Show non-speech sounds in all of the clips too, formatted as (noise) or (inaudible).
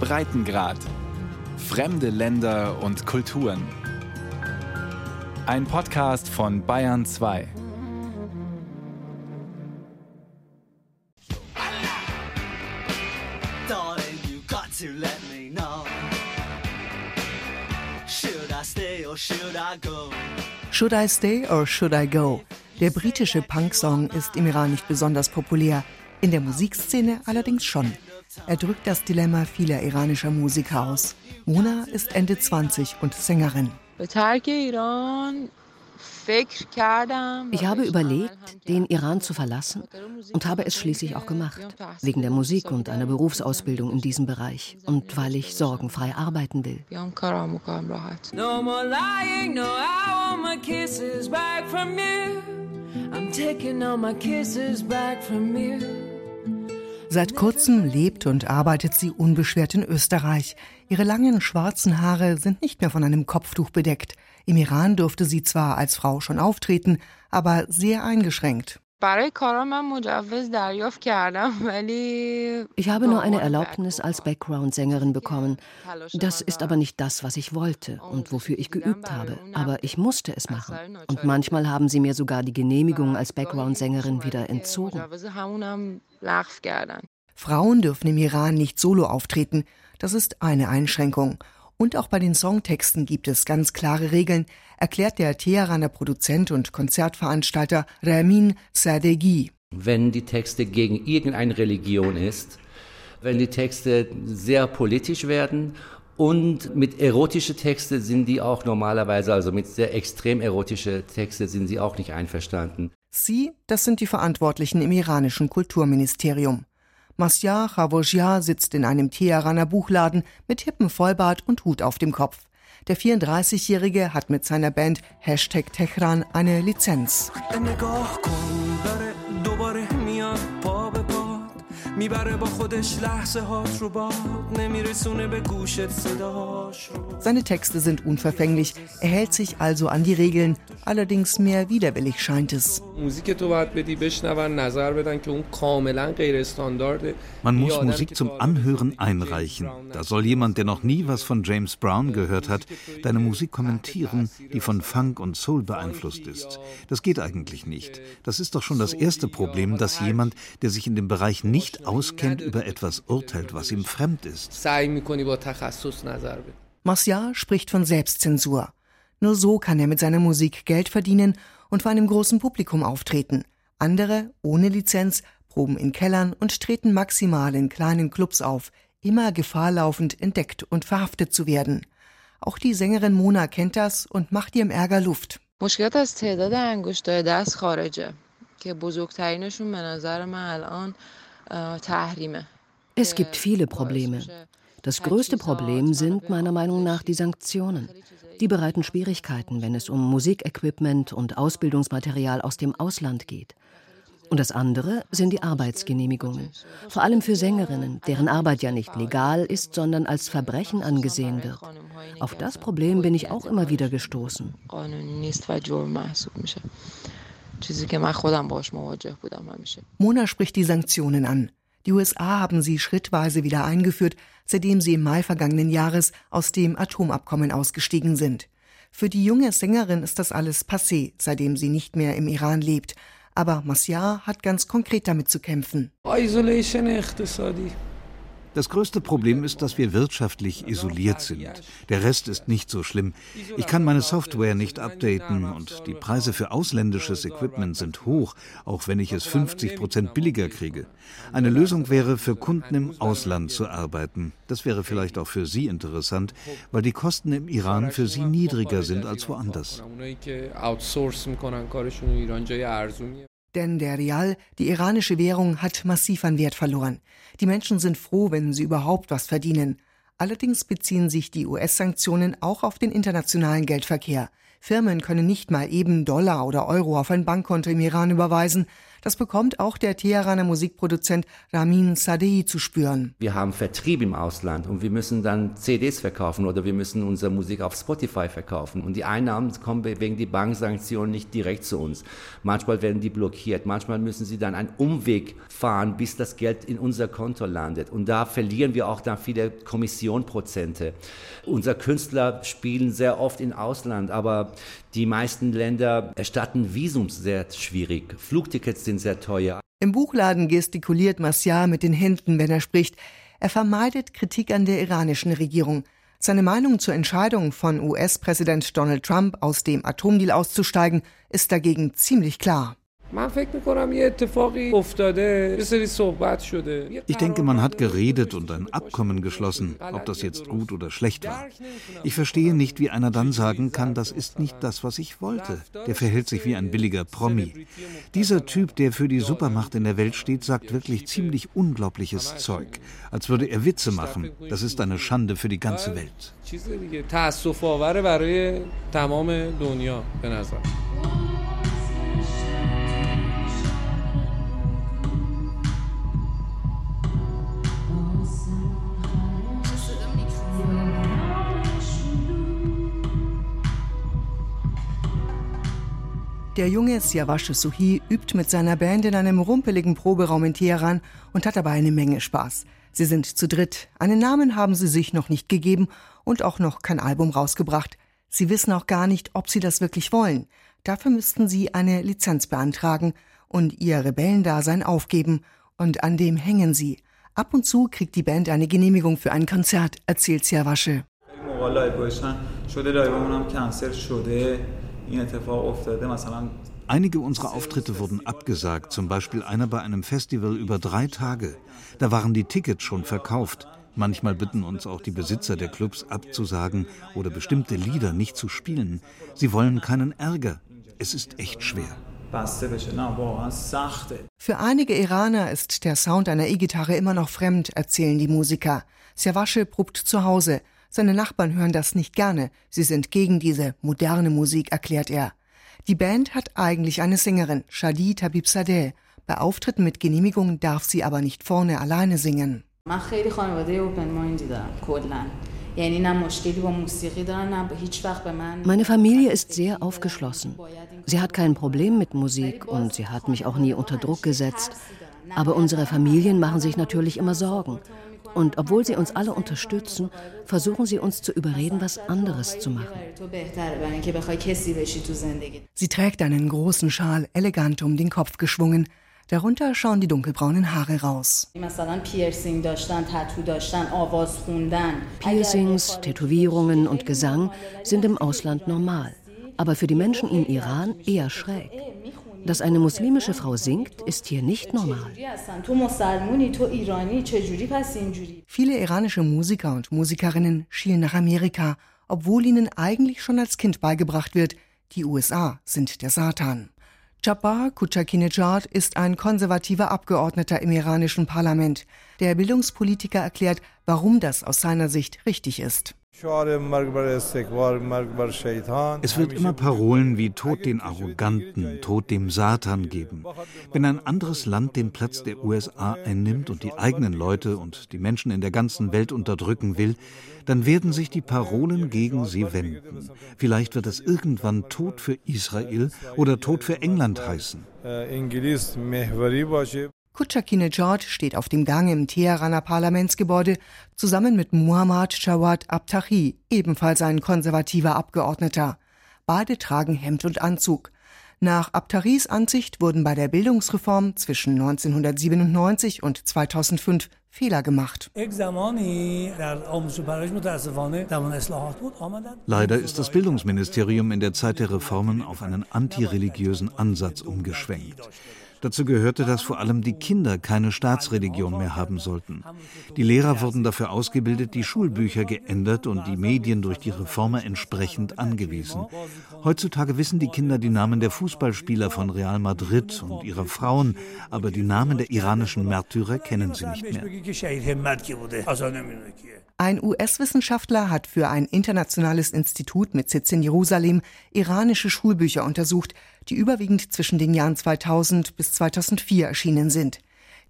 Breitengrad. Fremde Länder und Kulturen. Ein Podcast von Bayern 2. Should I Stay or Should I Go? Der britische Punk-Song ist im Iran nicht besonders populär, in der Musikszene allerdings schon. Er drückt das Dilemma vieler iranischer Musiker aus. Mona ist Ende 20 und Sängerin. Ich habe überlegt, den Iran zu verlassen und habe es schließlich auch gemacht. Wegen der Musik und einer Berufsausbildung in diesem Bereich und weil ich sorgenfrei arbeiten will. No more lying, no, I want my kisses back from you. I'm taking all my kisses back from you. Seit kurzem lebt und arbeitet sie unbeschwert in Österreich. Ihre langen schwarzen Haare sind nicht mehr von einem Kopftuch bedeckt. Im Iran durfte sie zwar als Frau schon auftreten, aber sehr eingeschränkt. Ich habe nur eine Erlaubnis als Background-Sängerin bekommen. Das ist aber nicht das, was ich wollte und wofür ich geübt habe. Aber ich musste es machen. Und manchmal haben sie mir sogar die Genehmigung als Background-Sängerin wieder entzogen. Frauen dürfen im Iran nicht solo auftreten. Das ist eine Einschränkung. Und auch bei den Songtexten gibt es ganz klare Regeln, erklärt der Teheraner Produzent und Konzertveranstalter Ramin Sadeghi. Wenn die Texte gegen irgendeine Religion ist, wenn die Texte sehr politisch werden und mit erotischen Texten sind die auch normalerweise, also mit sehr extrem erotischen Texten sind sie auch nicht einverstanden. Sie, das sind die Verantwortlichen im iranischen Kulturministerium. Masya Chavojia sitzt in einem Teheraner Buchladen mit hippen Vollbart und Hut auf dem Kopf. Der 34-Jährige hat mit seiner Band Hashtag Tehran eine Lizenz. Seine Texte sind unverfänglich, er hält sich also an die Regeln, allerdings mehr widerwillig scheint es. Man muss Musik zum Anhören einreichen. Da soll jemand, der noch nie was von James Brown gehört hat, deine Musik kommentieren, die von Funk und Soul beeinflusst ist. Das geht eigentlich nicht. Das ist doch schon das erste Problem, dass jemand, der sich in dem Bereich nicht auskennt, über etwas urteilt, was ihm fremd ist. Marcia spricht von Selbstzensur. Nur so kann er mit seiner Musik Geld verdienen und vor einem großen Publikum auftreten. Andere, ohne Lizenz, proben in Kellern und treten maximal in kleinen Clubs auf, immer gefahrlaufend entdeckt und verhaftet zu werden. Auch die Sängerin Mona kennt das und macht ihrem Ärger Luft. Es gibt viele Probleme. Das größte Problem sind meiner Meinung nach die Sanktionen. Die bereiten Schwierigkeiten, wenn es um Musikequipment und Ausbildungsmaterial aus dem Ausland geht. Und das andere sind die Arbeitsgenehmigungen, vor allem für Sängerinnen, deren Arbeit ja nicht legal ist, sondern als Verbrechen angesehen wird. Auf das Problem bin ich auch immer wieder gestoßen. Mona spricht die Sanktionen an. Die USA haben sie schrittweise wieder eingeführt, seitdem sie im Mai vergangenen Jahres aus dem Atomabkommen ausgestiegen sind. Für die junge Sängerin ist das alles passé, seitdem sie nicht mehr im Iran lebt. Aber Masya hat ganz konkret damit zu kämpfen. Isolation das größte Problem ist, dass wir wirtschaftlich isoliert sind. Der Rest ist nicht so schlimm. Ich kann meine Software nicht updaten und die Preise für ausländisches Equipment sind hoch, auch wenn ich es 50 Prozent billiger kriege. Eine Lösung wäre, für Kunden im Ausland zu arbeiten. Das wäre vielleicht auch für Sie interessant, weil die Kosten im Iran für Sie niedriger sind als woanders. Denn der Rial, die iranische Währung, hat massiv an Wert verloren. Die Menschen sind froh, wenn sie überhaupt was verdienen. Allerdings beziehen sich die US-Sanktionen auch auf den internationalen Geldverkehr. Firmen können nicht mal eben Dollar oder Euro auf ein Bankkonto im Iran überweisen. Das bekommt auch der Teheraner Musikproduzent Ramin Sadei zu spüren. Wir haben Vertrieb im Ausland und wir müssen dann CDs verkaufen oder wir müssen unsere Musik auf Spotify verkaufen. Und die Einnahmen kommen wegen die Banksanktionen nicht direkt zu uns. Manchmal werden die blockiert, manchmal müssen sie dann einen Umweg fahren, bis das Geld in unser Konto landet. Und da verlieren wir auch dann viele Kommissionprozente. Unser Künstler spielen sehr oft im Ausland, aber die meisten Länder erstatten Visums sehr schwierig. Flugtickets sind sehr teuer. Im Buchladen gestikuliert Marcial mit den Händen, wenn er spricht. Er vermeidet Kritik an der iranischen Regierung. Seine Meinung zur Entscheidung von US-Präsident Donald Trump, aus dem Atomdeal auszusteigen, ist dagegen ziemlich klar. Ich denke, man hat geredet und ein Abkommen geschlossen, ob das jetzt gut oder schlecht war. Ich verstehe nicht, wie einer dann sagen kann, das ist nicht das, was ich wollte. Der verhält sich wie ein billiger Promi. Dieser Typ, der für die Supermacht in der Welt steht, sagt wirklich ziemlich unglaubliches Zeug. Als würde er Witze machen. Das ist eine Schande für die ganze Welt. Der junge Siavash Suhi übt mit seiner Band in einem rumpeligen Proberaum in Teheran und hat dabei eine Menge Spaß. Sie sind zu dritt. Einen Namen haben sie sich noch nicht gegeben und auch noch kein Album rausgebracht. Sie wissen auch gar nicht, ob sie das wirklich wollen. Dafür müssten sie eine Lizenz beantragen und ihr Rebellendasein aufgeben. Und an dem hängen sie. Ab und zu kriegt die Band eine Genehmigung für ein Konzert, erzählt Siavasche. Einige unserer Auftritte wurden abgesagt, zum Beispiel einer bei einem Festival über drei Tage. Da waren die Tickets schon verkauft. Manchmal bitten uns auch die Besitzer der Clubs abzusagen oder bestimmte Lieder nicht zu spielen. Sie wollen keinen Ärger. Es ist echt schwer. Für einige Iraner ist der Sound einer E-Gitarre immer noch fremd, erzählen die Musiker. Servasche probt zu Hause. Seine Nachbarn hören das nicht gerne. Sie sind gegen diese moderne Musik, erklärt er. Die Band hat eigentlich eine Sängerin, Shadi Tabibzadeh. Bei Auftritten mit Genehmigung darf sie aber nicht vorne alleine singen. Meine Familie ist sehr aufgeschlossen. Sie hat kein Problem mit Musik und sie hat mich auch nie unter Druck gesetzt. Aber unsere Familien machen sich natürlich immer Sorgen. Und obwohl sie uns alle unterstützen, versuchen sie uns zu überreden, was anderes zu machen. Sie trägt einen großen Schal, elegant um den Kopf geschwungen. Darunter schauen die dunkelbraunen Haare raus. Piercings, Tätowierungen und Gesang sind im Ausland normal, aber für die Menschen im Iran eher schräg. Dass eine muslimische Frau singt, ist hier nicht normal. Viele iranische Musiker und Musikerinnen schielen nach Amerika, obwohl ihnen eigentlich schon als Kind beigebracht wird, die USA sind der Satan. Jabbar Kuchakinejad ist ein konservativer Abgeordneter im iranischen Parlament. Der Bildungspolitiker erklärt, warum das aus seiner Sicht richtig ist. Es wird immer Parolen wie Tod den Arroganten, Tod dem Satan geben. Wenn ein anderes Land den Platz der USA einnimmt und die eigenen Leute und die Menschen in der ganzen Welt unterdrücken will, dann werden sich die Parolen gegen sie wenden. Vielleicht wird es irgendwann Tod für Israel oder Tod für England heißen. Kuchakinejad steht auf dem Gang im Teheraner Parlamentsgebäude zusammen mit Muhammad Jawad Abtahi, ebenfalls ein konservativer Abgeordneter. Beide tragen Hemd und Anzug. Nach Abtaris Ansicht wurden bei der Bildungsreform zwischen 1997 und 2005 Fehler gemacht. Leider ist das Bildungsministerium in der Zeit der Reformen auf einen antireligiösen Ansatz umgeschwenkt. Dazu gehörte, dass vor allem die Kinder keine Staatsreligion mehr haben sollten. Die Lehrer wurden dafür ausgebildet, die Schulbücher geändert und die Medien durch die Reformer entsprechend angewiesen. Heutzutage wissen die Kinder die Namen der Fußballspieler von Real Madrid und ihrer Frauen, aber die Namen der iranischen Märtyrer kennen sie nicht mehr. Ein US-Wissenschaftler hat für ein internationales Institut mit Sitz in Jerusalem iranische Schulbücher untersucht. Die überwiegend zwischen den Jahren 2000 bis 2004 erschienen sind.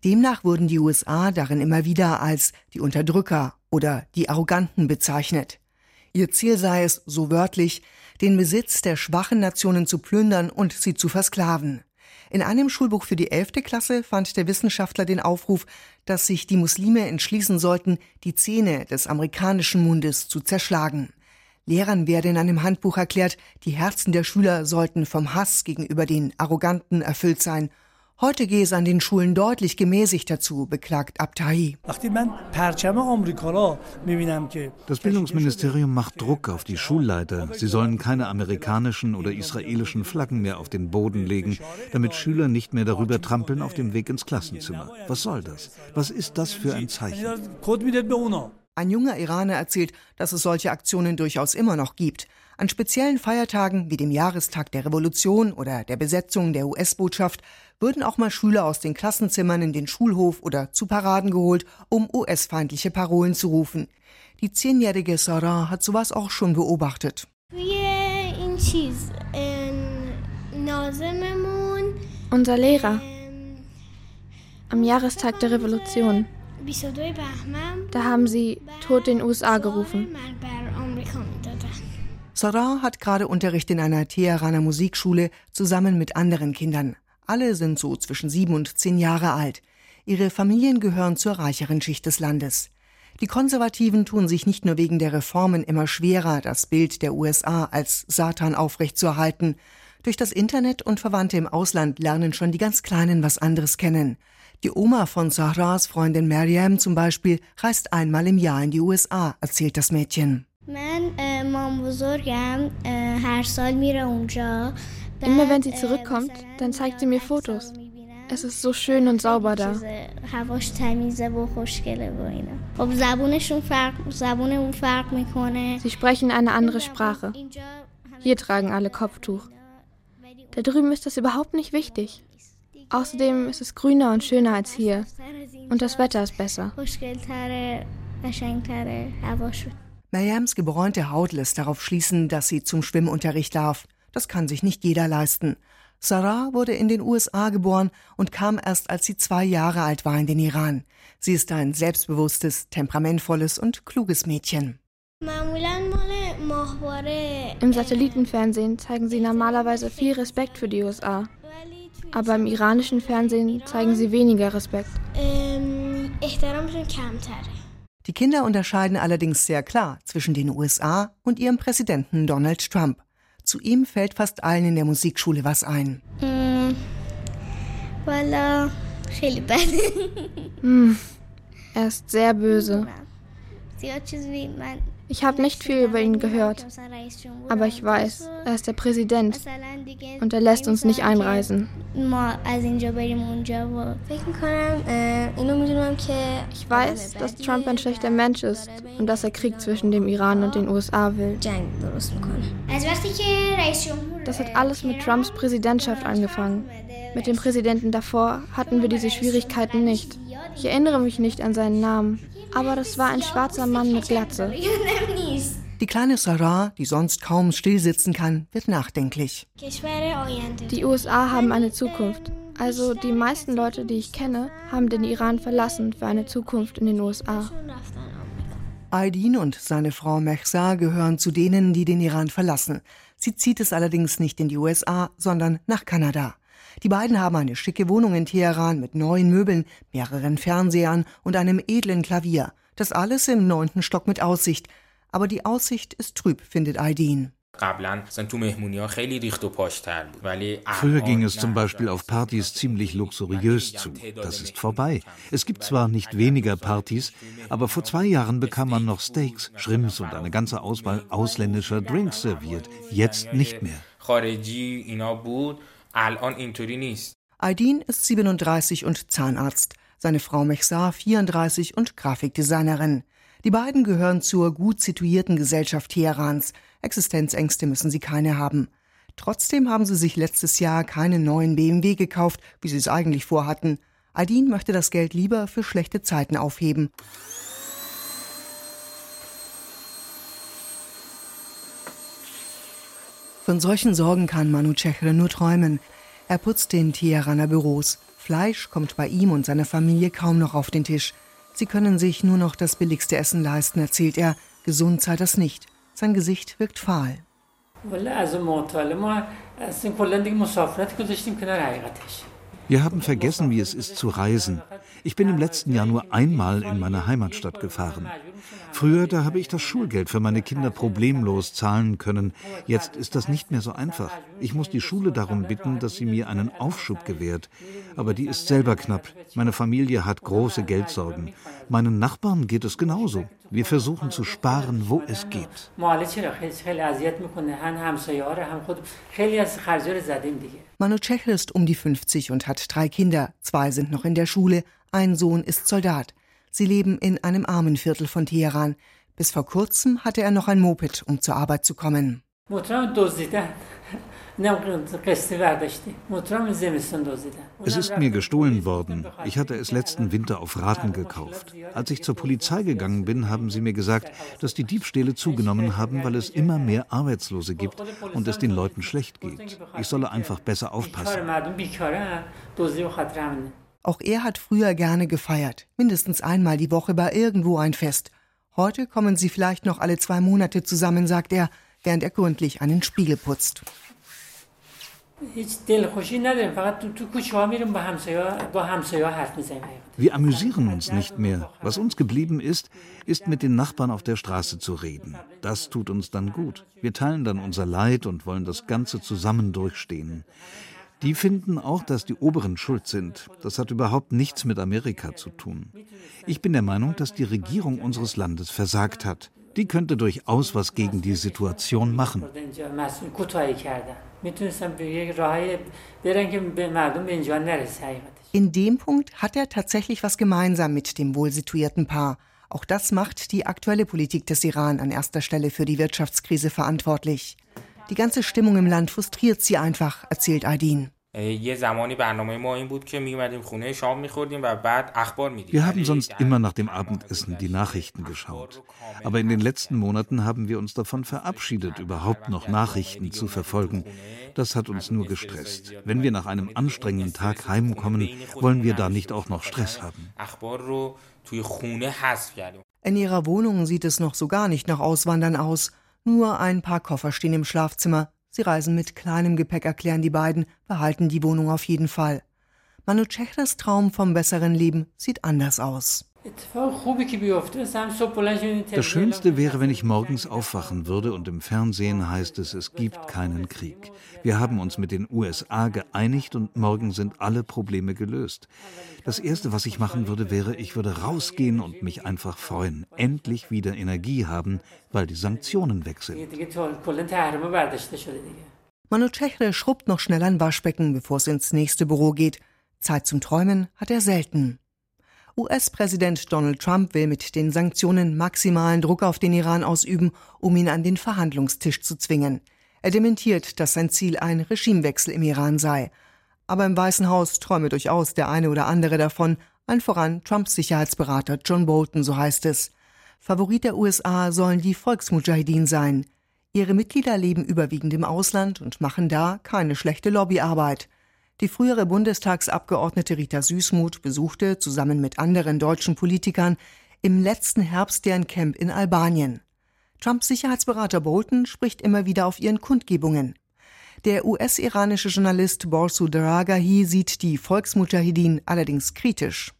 Demnach wurden die USA darin immer wieder als die Unterdrücker oder die Arroganten bezeichnet. Ihr Ziel sei es, so wörtlich, den Besitz der schwachen Nationen zu plündern und sie zu versklaven. In einem Schulbuch für die elfte Klasse fand der Wissenschaftler den Aufruf, dass sich die Muslime entschließen sollten, die Zähne des amerikanischen Mundes zu zerschlagen. Lehrern werde in einem Handbuch erklärt, die Herzen der Schüler sollten vom Hass gegenüber den Arroganten erfüllt sein Heute gehe es an den Schulen deutlich gemäßigter zu, beklagt Abtahi. Das Bildungsministerium macht Druck auf die Schulleiter. Sie sollen keine amerikanischen oder israelischen Flaggen mehr auf den Boden legen, damit Schüler nicht mehr darüber trampeln auf dem Weg ins Klassenzimmer. Was soll das? Was ist das für ein Zeichen? Ein junger Iraner erzählt, dass es solche Aktionen durchaus immer noch gibt. An speziellen Feiertagen wie dem Jahrestag der Revolution oder der Besetzung der US-Botschaft würden auch mal Schüler aus den Klassenzimmern in den Schulhof oder zu Paraden geholt, um US-feindliche Parolen zu rufen. Die zehnjährige Sarah hat sowas auch schon beobachtet. Unser Lehrer am Jahrestag der Revolution. Da haben sie Tod den USA gerufen. Sarah hat gerade Unterricht in einer Teheraner Musikschule zusammen mit anderen Kindern. Alle sind so zwischen sieben und zehn Jahre alt. Ihre Familien gehören zur reicheren Schicht des Landes. Die Konservativen tun sich nicht nur wegen der Reformen immer schwerer, das Bild der USA als Satan aufrechtzuerhalten. Durch das Internet und Verwandte im Ausland lernen schon die ganz Kleinen was anderes kennen. Die Oma von Sahras Freundin Mariam zum Beispiel reist einmal im Jahr in die USA, erzählt das Mädchen. Immer wenn sie zurückkommt, dann zeigt sie mir Fotos. Es ist so schön und sauber da. Sie sprechen eine andere Sprache. Hier tragen alle Kopftuch. Da drüben ist das überhaupt nicht wichtig. Außerdem ist es grüner und schöner als hier. Und das Wetter ist besser. Mariams gebräunte Haut lässt darauf schließen, dass sie zum Schwimmunterricht darf. Das kann sich nicht jeder leisten. Sarah wurde in den USA geboren und kam erst als sie zwei Jahre alt war in den Iran. Sie ist ein selbstbewusstes, temperamentvolles und kluges Mädchen. Im Satellitenfernsehen zeigen sie normalerweise viel Respekt für die USA. Aber im iranischen Fernsehen zeigen sie weniger Respekt. Die Kinder unterscheiden allerdings sehr klar zwischen den USA und ihrem Präsidenten Donald Trump. Zu ihm fällt fast allen in der Musikschule was ein. Mm, mm, (laughs) er ist sehr böse. Ich habe nicht viel über ihn gehört, aber ich weiß, er ist der Präsident und er lässt uns nicht einreisen. Ich weiß, dass Trump ein schlechter Mensch ist und dass er Krieg zwischen dem Iran und den USA will. Das hat alles mit Trumps Präsidentschaft angefangen. Mit dem Präsidenten davor hatten wir diese Schwierigkeiten nicht. Ich erinnere mich nicht an seinen Namen aber das war ein schwarzer Mann mit Glatze. Die kleine Sarah, die sonst kaum stillsitzen kann, wird nachdenklich. Die USA haben eine Zukunft. Also die meisten Leute, die ich kenne, haben den Iran verlassen für eine Zukunft in den USA. Aydin und seine Frau Mehsa gehören zu denen, die den Iran verlassen. Sie zieht es allerdings nicht in die USA, sondern nach Kanada. Die beiden haben eine schicke Wohnung in Teheran mit neuen Möbeln, mehreren Fernsehern und einem edlen Klavier. Das alles im neunten Stock mit Aussicht. Aber die Aussicht ist trüb, findet Aydin. Früher ging es zum Beispiel auf Partys ziemlich luxuriös zu. Das ist vorbei. Es gibt zwar nicht weniger Partys, aber vor zwei Jahren bekam man noch Steaks, Shrimps und eine ganze Auswahl ausländischer Drinks serviert. Jetzt nicht mehr. الان اینطوری نیست. Aydin ist 37 und Zahnarzt. Seine Frau Mechsar 34 und Grafikdesignerin. Die beiden gehören zur gut situierten Gesellschaft Teherans. Existenzängste müssen sie keine haben. Trotzdem haben sie sich letztes Jahr keinen neuen BMW gekauft, wie sie es eigentlich vorhatten. Aydin möchte das Geld lieber für schlechte Zeiten aufheben. Von solchen Sorgen kann Manu Chechre nur träumen. Er putzt in Teheraner Büros. Fleisch kommt bei ihm und seiner Familie kaum noch auf den Tisch. Sie können sich nur noch das billigste Essen leisten, erzählt er. Gesund sei das nicht. Sein Gesicht wirkt fahl. Wir haben vergessen, wie es ist zu reisen. Ich bin im letzten Jahr nur einmal in meine Heimatstadt gefahren. Früher, da habe ich das Schulgeld für meine Kinder problemlos zahlen können. Jetzt ist das nicht mehr so einfach. Ich muss die Schule darum bitten, dass sie mir einen Aufschub gewährt. Aber die ist selber knapp. Meine Familie hat große Geldsorgen. Meinen Nachbarn geht es genauso. Wir versuchen zu sparen, wo es geht. Manu Cech ist um die 50 und hat drei Kinder. Zwei sind noch in der Schule, ein Sohn ist Soldat. Sie leben in einem Armenviertel von Teheran. Bis vor kurzem hatte er noch ein Moped, um zur Arbeit zu kommen. Es ist mir gestohlen worden. Ich hatte es letzten Winter auf Raten gekauft. Als ich zur Polizei gegangen bin, haben sie mir gesagt, dass die Diebstähle zugenommen haben, weil es immer mehr Arbeitslose gibt und es den Leuten schlecht geht. Ich solle einfach besser aufpassen. Auch er hat früher gerne gefeiert. Mindestens einmal die Woche war irgendwo ein Fest. Heute kommen sie vielleicht noch alle zwei Monate zusammen, sagt er, während er gründlich einen Spiegel putzt. Wir amüsieren uns nicht mehr. Was uns geblieben ist, ist mit den Nachbarn auf der Straße zu reden. Das tut uns dann gut. Wir teilen dann unser Leid und wollen das Ganze zusammen durchstehen. Die finden auch, dass die Oberen schuld sind. Das hat überhaupt nichts mit Amerika zu tun. Ich bin der Meinung, dass die Regierung unseres Landes versagt hat. Die könnte durchaus was gegen die Situation machen. In dem Punkt hat er tatsächlich was gemeinsam mit dem wohlsituierten Paar. Auch das macht die aktuelle Politik des Iran an erster Stelle für die Wirtschaftskrise verantwortlich. Die ganze Stimmung im Land frustriert sie einfach, erzählt Aydin. Wir haben sonst immer nach dem Abendessen die Nachrichten geschaut. Aber in den letzten Monaten haben wir uns davon verabschiedet, überhaupt noch Nachrichten zu verfolgen. Das hat uns nur gestresst. Wenn wir nach einem anstrengenden Tag heimkommen, wollen wir da nicht auch noch Stress haben. In ihrer Wohnung sieht es noch so gar nicht nach Auswandern aus. Nur ein paar Koffer stehen im Schlafzimmer. Sie reisen mit kleinem Gepäck, erklären die beiden, behalten die Wohnung auf jeden Fall. Manu Chehras Traum vom besseren Leben sieht anders aus. Das Schönste wäre, wenn ich morgens aufwachen würde und im Fernsehen heißt es, es gibt keinen Krieg. Wir haben uns mit den USA geeinigt und morgen sind alle Probleme gelöst. Das Erste, was ich machen würde, wäre, ich würde rausgehen und mich einfach freuen, endlich wieder Energie haben, weil die Sanktionen weg sind. Manu Chehre schrubbt noch schnell ein Waschbecken, bevor es ins nächste Büro geht. Zeit zum Träumen hat er selten. US-Präsident Donald Trump will mit den Sanktionen maximalen Druck auf den Iran ausüben, um ihn an den Verhandlungstisch zu zwingen. Er dementiert, dass sein Ziel ein Regimewechsel im Iran sei. Aber im Weißen Haus träume durchaus der eine oder andere davon, allen voran Trumps Sicherheitsberater John Bolton, so heißt es. Favorit der USA sollen die Volksmujahideen sein. Ihre Mitglieder leben überwiegend im Ausland und machen da keine schlechte Lobbyarbeit. Die frühere Bundestagsabgeordnete Rita Süßmuth besuchte zusammen mit anderen deutschen Politikern im letzten Herbst deren Camp in Albanien. Trumps Sicherheitsberater Bolton spricht immer wieder auf ihren Kundgebungen. Der US-iranische Journalist Borsu Daragahi sieht die Volksmujahideen allerdings kritisch.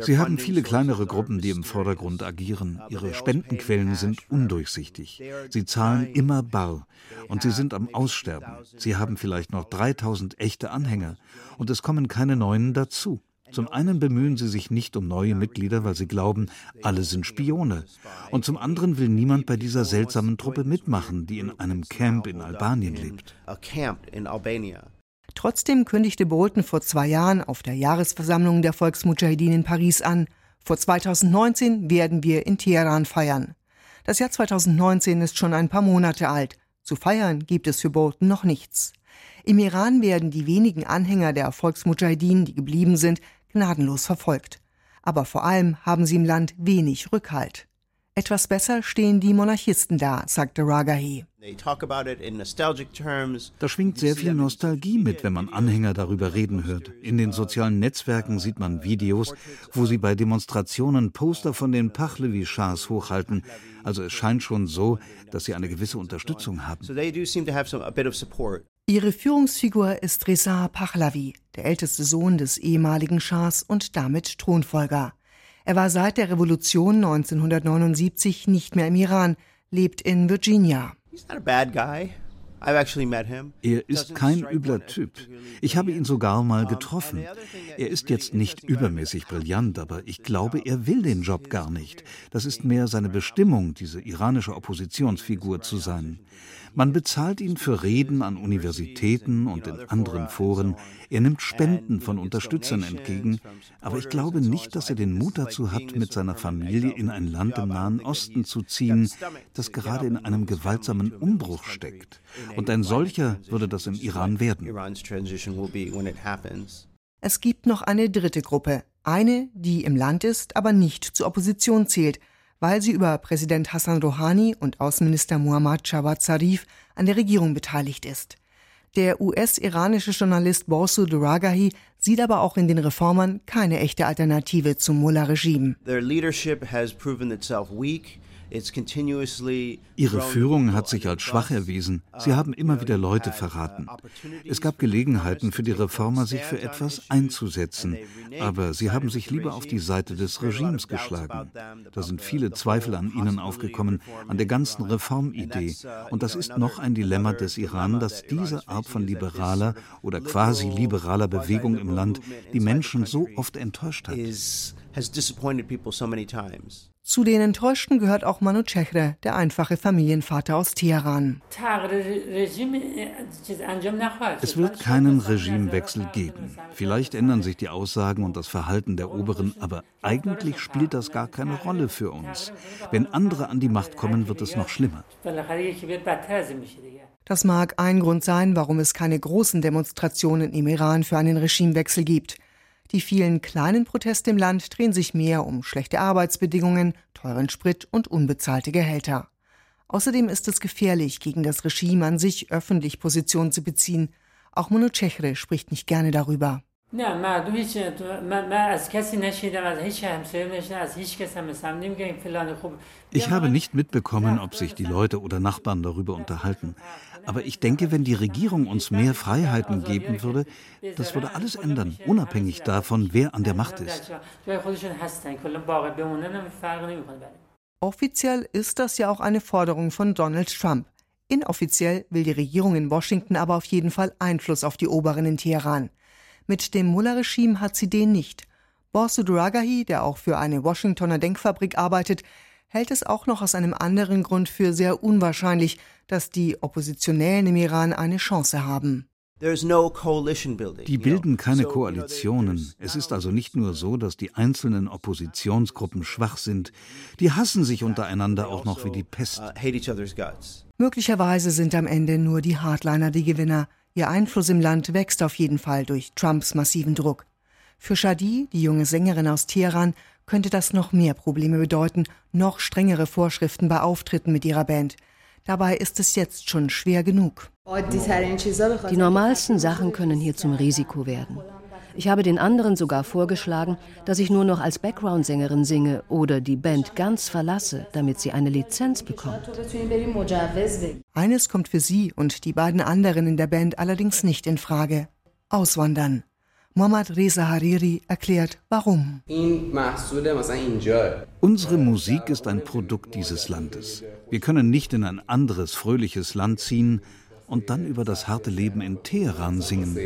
Sie haben viele kleinere Gruppen, die im Vordergrund agieren. Ihre Spendenquellen sind undurchsichtig. Sie zahlen immer bar und sie sind am Aussterben. Sie haben vielleicht noch 3000 echte Anhänger und es kommen keine neuen dazu. Zum einen bemühen sie sich nicht um neue Mitglieder, weil sie glauben, alle sind Spione. Und zum anderen will niemand bei dieser seltsamen Truppe mitmachen, die in einem Camp in Albanien lebt. Trotzdem kündigte Bolton vor zwei Jahren auf der Jahresversammlung der Volksmujahideen in Paris an, vor 2019 werden wir in Teheran feiern. Das Jahr 2019 ist schon ein paar Monate alt. Zu feiern gibt es für Bolton noch nichts. Im Iran werden die wenigen Anhänger der Volksmujahideen, die geblieben sind, gnadenlos verfolgt. Aber vor allem haben sie im Land wenig Rückhalt. Etwas besser stehen die Monarchisten da, sagte Ragahi. Da schwingt sehr viel Nostalgie mit, wenn man Anhänger darüber reden hört. In den sozialen Netzwerken sieht man Videos, wo sie bei Demonstrationen Poster von den Pahlavi-Schahs hochhalten. Also es scheint schon so, dass sie eine gewisse Unterstützung haben. Ihre Führungsfigur ist Reza Pahlavi, der älteste Sohn des ehemaligen Schahs und damit Thronfolger. Er war seit der Revolution 1979 nicht mehr im Iran, lebt in Virginia. Er ist kein übler Typ. Ich habe ihn sogar mal getroffen. Er ist jetzt nicht übermäßig brillant, aber ich glaube, er will den Job gar nicht. Das ist mehr seine Bestimmung, diese iranische Oppositionsfigur zu sein. Man bezahlt ihn für Reden an Universitäten und in anderen Foren. Er nimmt Spenden von Unterstützern entgegen. Aber ich glaube nicht, dass er den Mut dazu hat, mit seiner Familie in ein Land im Nahen Osten zu ziehen, das gerade in einem gewaltsamen Umbruch steckt. Und ein solcher würde das im Iran werden. Es gibt noch eine dritte Gruppe. Eine, die im Land ist, aber nicht zur Opposition zählt – weil sie über Präsident Hassan Rouhani und Außenminister Muhammad Jawad Zarif an der Regierung beteiligt ist. Der US-iranische Journalist Borsu Duragahi sieht aber auch in den Reformern keine echte Alternative zum Mullah-Regime. Their leadership has proven itself weak. Ihre Führung hat sich als schwach erwiesen. Sie haben immer wieder Leute verraten. Es gab Gelegenheiten für die Reformer, sich für etwas einzusetzen, aber sie haben sich lieber auf die Seite des Regimes geschlagen. Da sind viele Zweifel an ihnen aufgekommen, an der ganzen Reformidee. Und das ist noch ein Dilemma des Iran, dass diese Art von liberaler oder quasi liberaler Bewegung im Land die Menschen so oft enttäuscht hat. Zu den Enttäuschten gehört auch Manu Chehre, der einfache Familienvater aus Teheran. Es wird keinen Regimewechsel geben. Vielleicht ändern sich die Aussagen und das Verhalten der Oberen, aber eigentlich spielt das gar keine Rolle für uns. Wenn andere an die Macht kommen, wird es noch schlimmer. Das mag ein Grund sein, warum es keine großen Demonstrationen im Iran für einen Regimewechsel gibt. Die vielen kleinen Proteste im Land drehen sich mehr um schlechte Arbeitsbedingungen, teuren Sprit und unbezahlte Gehälter. Außerdem ist es gefährlich, gegen das Regime an sich öffentlich Position zu beziehen. Auch Mono Chechre spricht nicht gerne darüber. Ich habe nicht mitbekommen, ob sich die Leute oder Nachbarn darüber unterhalten. Aber ich denke, wenn die Regierung uns mehr Freiheiten geben würde, das würde alles ändern, unabhängig davon, wer an der Macht ist. Offiziell ist das ja auch eine Forderung von Donald Trump. Inoffiziell will die Regierung in Washington aber auf jeden Fall Einfluss auf die Oberen in Teheran. Mit dem Mullah-Regime hat sie den nicht. Borsu Duragahi, der auch für eine Washingtoner Denkfabrik arbeitet, hält es auch noch aus einem anderen Grund für sehr unwahrscheinlich, dass die Oppositionellen im Iran eine Chance haben. Die bilden keine Koalitionen. Es ist also nicht nur so, dass die einzelnen Oppositionsgruppen schwach sind, die hassen sich untereinander auch noch wie die Pest. Uh, Möglicherweise sind am Ende nur die Hardliner die Gewinner. Ihr Einfluss im Land wächst auf jeden Fall durch Trumps massiven Druck. Für Shadi, die junge Sängerin aus Teheran, könnte das noch mehr Probleme bedeuten, noch strengere Vorschriften bei Auftritten mit ihrer Band. Dabei ist es jetzt schon schwer genug. Die normalsten Sachen können hier zum Risiko werden. Ich habe den anderen sogar vorgeschlagen, dass ich nur noch als Background-Sängerin singe oder die Band ganz verlasse, damit sie eine Lizenz bekommt. Eines kommt für sie und die beiden anderen in der Band allerdings nicht in Frage. Auswandern. Mohammad Reza Hariri erklärt, warum. Unsere Musik ist ein Produkt dieses Landes. Wir können nicht in ein anderes fröhliches Land ziehen und dann über das harte Leben in Teheran singen.